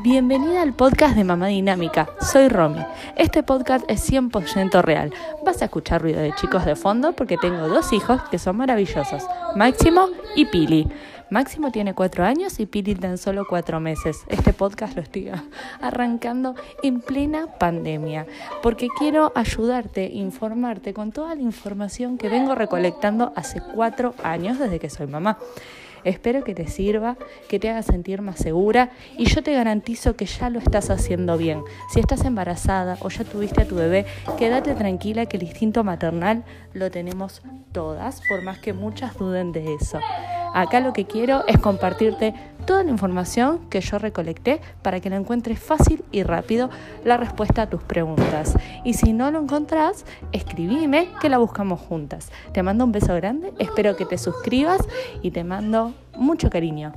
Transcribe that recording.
Bienvenida al podcast de Mamá Dinámica. Soy Romy. Este podcast es 100% real. Vas a escuchar ruido de chicos de fondo porque tengo dos hijos que son maravillosos, Máximo y Pili. Máximo tiene cuatro años y Pili tan solo cuatro meses. Este podcast lo estoy arrancando en plena pandemia porque quiero ayudarte, informarte con toda la información que vengo recolectando hace cuatro años desde que soy mamá. Espero que te sirva, que te haga sentir más segura y yo te garantizo que ya lo estás haciendo bien. Si estás embarazada o ya tuviste a tu bebé, quédate tranquila que el instinto maternal lo tenemos todas, por más que muchas duden de eso. Acá lo que quiero es compartirte toda la información que yo recolecté para que la encuentres fácil y rápido la respuesta a tus preguntas. Y si no lo encontrás, escribime que la buscamos juntas. Te mando un beso grande, espero que te suscribas y te mando mucho cariño.